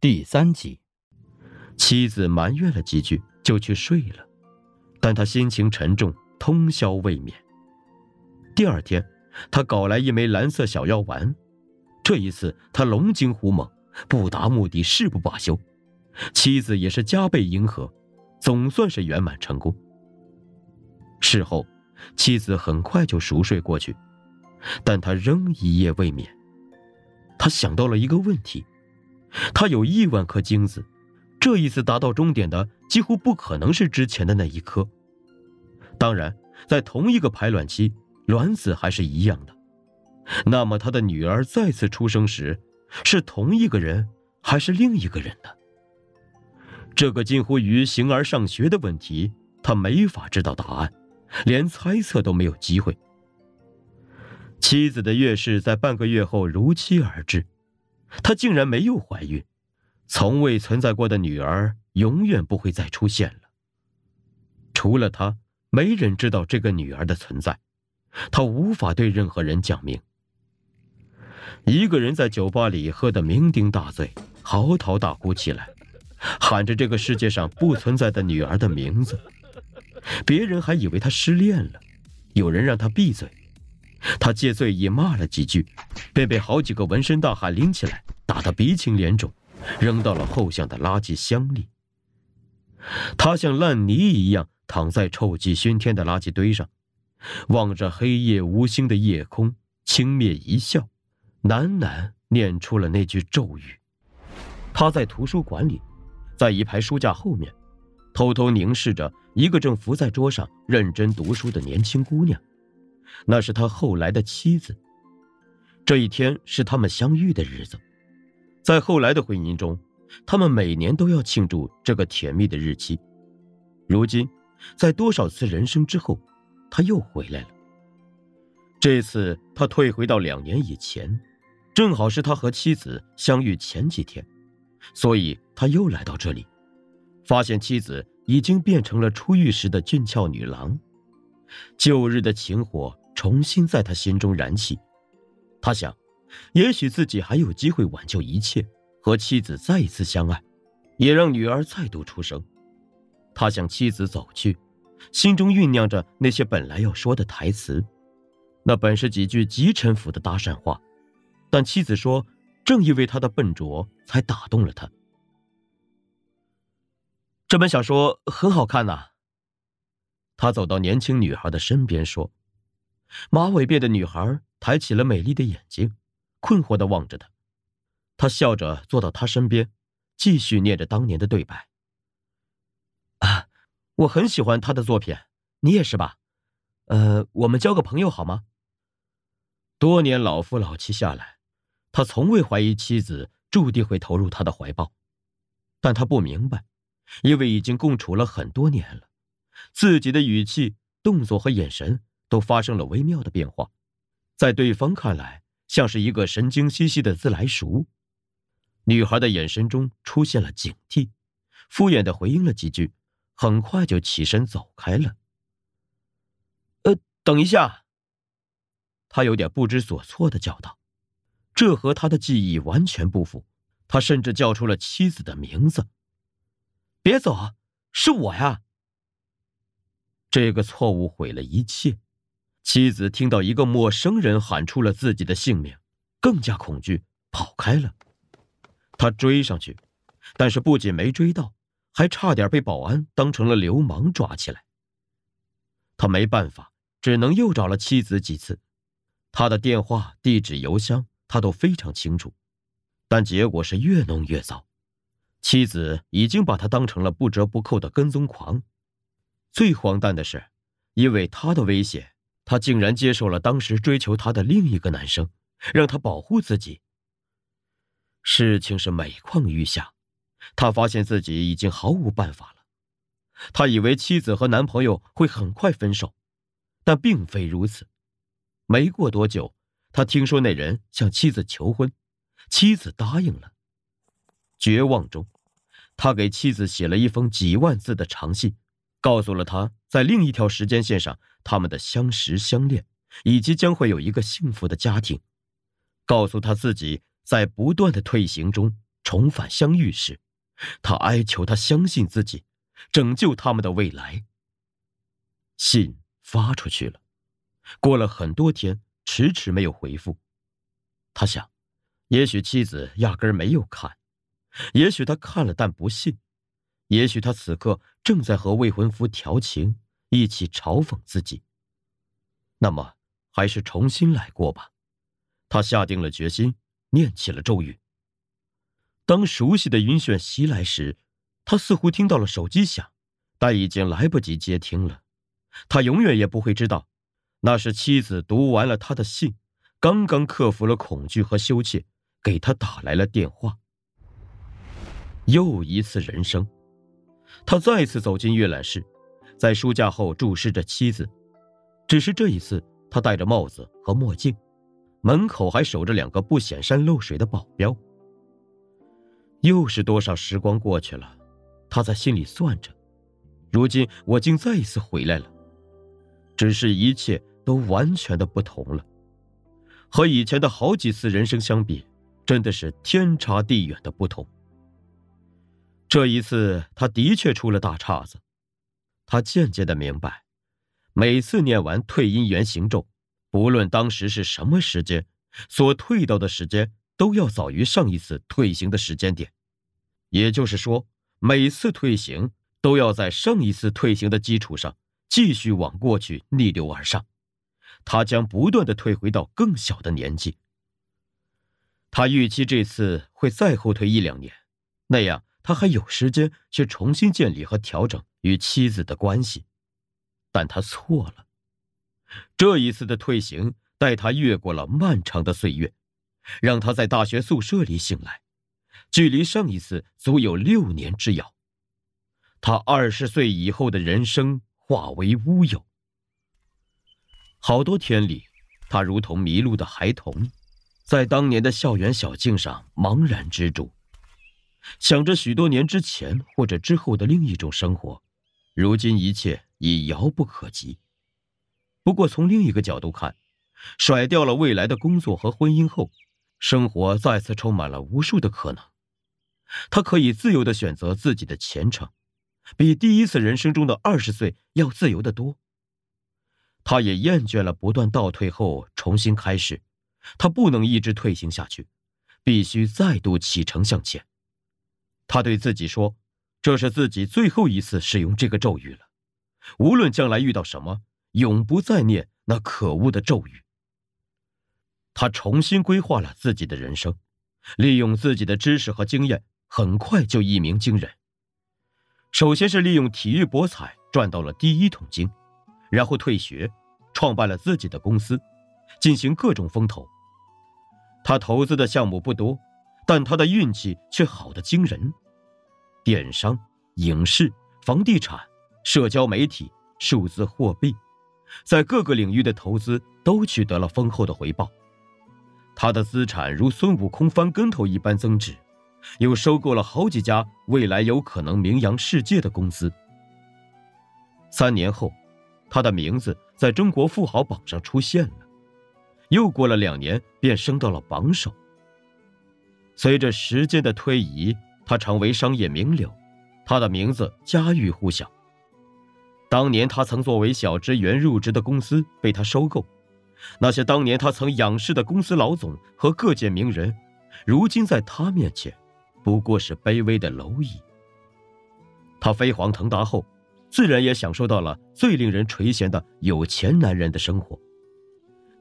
第三集，妻子埋怨了几句，就去睡了，但他心情沉重，通宵未眠。第二天，他搞来一枚蓝色小药丸，这一次他龙精虎猛，不达目的誓不罢休。妻子也是加倍迎合，总算是圆满成功。事后，妻子很快就熟睡过去，但他仍一夜未眠。他想到了一个问题。他有亿万颗精子，这一次达到终点的几乎不可能是之前的那一颗。当然，在同一个排卵期，卵子还是一样的。那么，他的女儿再次出生时，是同一个人还是另一个人呢？这个近乎于形而上学的问题，他没法知道答案，连猜测都没有机会。妻子的月事在半个月后如期而至。她竟然没有怀孕，从未存在过的女儿永远不会再出现了。除了她，没人知道这个女儿的存在，她无法对任何人讲明。一个人在酒吧里喝得酩酊大醉，嚎啕大哭起来，喊着这个世界上不存在的女儿的名字。别人还以为他失恋了，有人让他闭嘴。他借醉意骂了几句，便被好几个纹身大汉拎起来，打得鼻青脸肿，扔到了后巷的垃圾箱里。他像烂泥一样躺在臭气熏天的垃圾堆上，望着黑夜无星的夜空，轻蔑一笑，喃喃念出了那句咒语。他在图书馆里，在一排书架后面，偷偷凝视着一个正伏在桌上认真读书的年轻姑娘。那是他后来的妻子。这一天是他们相遇的日子，在后来的婚姻中，他们每年都要庆祝这个甜蜜的日期。如今，在多少次人生之后，他又回来了。这次他退回到两年以前，正好是他和妻子相遇前几天，所以他又来到这里，发现妻子已经变成了出狱时的俊俏女郎。旧日的情火。重新在他心中燃起，他想，也许自己还有机会挽救一切，和妻子再一次相爱，也让女儿再度出生。他向妻子走去，心中酝酿着那些本来要说的台词，那本是几句极陈腐的搭讪话，但妻子说，正因为他的笨拙，才打动了他。这本小说很好看呐。他走到年轻女孩的身边说。马尾辫的女孩抬起了美丽的眼睛，困惑的望着他。他笑着坐到他身边，继续念着当年的对白：“啊，我很喜欢他的作品，你也是吧？呃，我们交个朋友好吗？”多年老夫老妻下来，他从未怀疑妻子注定会投入他的怀抱，但他不明白，因为已经共处了很多年了，自己的语气、动作和眼神。都发生了微妙的变化，在对方看来，像是一个神经兮兮的自来熟。女孩的眼神中出现了警惕，敷衍的回应了几句，很快就起身走开了。呃，等一下。他有点不知所措的叫道：“这和他的记忆完全不符。”他甚至叫出了妻子的名字。“别走，是我呀。”这个错误毁了一切。妻子听到一个陌生人喊出了自己的姓名，更加恐惧，跑开了。他追上去，但是不仅没追到，还差点被保安当成了流氓抓起来。他没办法，只能又找了妻子几次，他的电话、地址、邮箱他都非常清楚，但结果是越弄越糟。妻子已经把他当成了不折不扣的跟踪狂。最荒诞的是，因为他的威胁。他竟然接受了当时追求他的另一个男生，让他保护自己。事情是每况愈下，他发现自己已经毫无办法了。他以为妻子和男朋友会很快分手，但并非如此。没过多久，他听说那人向妻子求婚，妻子答应了。绝望中，他给妻子写了一封几万字的长信，告诉了他在另一条时间线上。他们的相识相恋，以及将会有一个幸福的家庭，告诉他自己在不断的退行中重返相遇时，他哀求他相信自己，拯救他们的未来。信发出去了，过了很多天，迟迟没有回复。他想，也许妻子压根儿没有看，也许他看了但不信，也许他此刻正在和未婚夫调情，一起嘲讽自己。那么，还是重新来过吧。他下定了决心，念起了咒语。当熟悉的晕眩袭来时，他似乎听到了手机响，但已经来不及接听了。他永远也不会知道，那是妻子读完了他的信。刚刚克服了恐惧和羞怯，给他打来了电话。又一次人生，他再次走进阅览室，在书架后注视着妻子，只是这一次他戴着帽子和墨镜，门口还守着两个不显山露水的保镖。又是多少时光过去了，他在心里算着，如今我竟再一次回来了，只是一切都完全的不同了。和以前的好几次人生相比，真的是天差地远的不同。这一次，他的确出了大岔子。他渐渐的明白，每次念完退阴元行咒，不论当时是什么时间，所退到的时间都要早于上一次退行的时间点。也就是说，每次退行都要在上一次退行的基础上，继续往过去逆流而上。他将不断的退回到更小的年纪。他预期这次会再后退一两年，那样他还有时间去重新建立和调整与妻子的关系。但他错了。这一次的退行带他越过了漫长的岁月，让他在大学宿舍里醒来，距离上一次足有六年之遥。他二十岁以后的人生化为乌有。好多天里，他如同迷路的孩童，在当年的校园小径上茫然执着，想着许多年之前或者之后的另一种生活。如今一切已遥不可及。不过从另一个角度看，甩掉了未来的工作和婚姻后，生活再次充满了无数的可能。他可以自由的选择自己的前程，比第一次人生中的二十岁要自由的多。他也厌倦了不断倒退后重新开始，他不能一直退行下去，必须再度启程向前。他对自己说：“这是自己最后一次使用这个咒语了，无论将来遇到什么，永不再念那可恶的咒语。”他重新规划了自己的人生，利用自己的知识和经验，很快就一鸣惊人。首先是利用体育博彩赚到了第一桶金。然后退学，创办了自己的公司，进行各种风投。他投资的项目不多，但他的运气却好的惊人。电商、影视、房地产、社交媒体、数字货币，在各个领域的投资都取得了丰厚的回报。他的资产如孙悟空翻跟头一般增值，又收购了好几家未来有可能名扬世界的公司。三年后。他的名字在中国富豪榜上出现了，又过了两年，便升到了榜首。随着时间的推移，他成为商业名流，他的名字家喻户晓。当年他曾作为小职员入职的公司被他收购，那些当年他曾仰视的公司老总和各界名人，如今在他面前，不过是卑微的蝼蚁。他飞黄腾达后。自然也享受到了最令人垂涎的有钱男人的生活。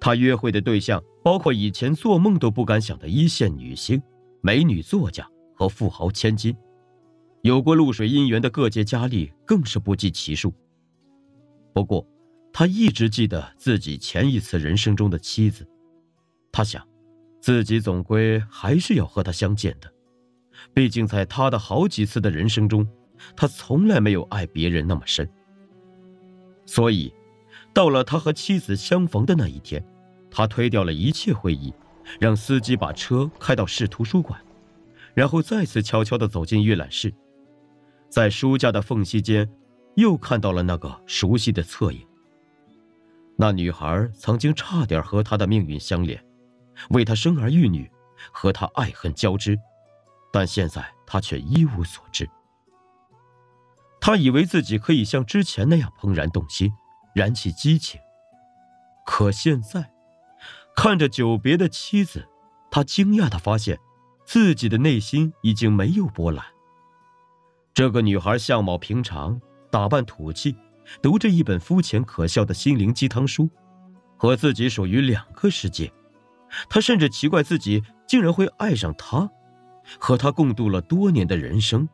他约会的对象包括以前做梦都不敢想的一线女星、美女作家和富豪千金，有过露水姻缘的各界佳丽更是不计其数。不过，他一直记得自己前一次人生中的妻子，他想，自己总归还是要和她相见的，毕竟在他的好几次的人生中。他从来没有爱别人那么深，所以，到了他和妻子相逢的那一天，他推掉了一切会议，让司机把车开到市图书馆，然后再次悄悄地走进阅览室，在书架的缝隙间，又看到了那个熟悉的侧影。那女孩曾经差点和他的命运相连，为他生儿育女，和他爱恨交织。但现在他却一无所知。他以为自己可以像之前那样怦然动心，燃起激情。可现在，看着久别的妻子，他惊讶的发现，自己的内心已经没有波澜。这个女孩相貌平常，打扮土气，读着一本肤浅可笑的心灵鸡汤书，和自己属于两个世界。他甚至奇怪自己竟然会爱上她，和她共度了多年的人生，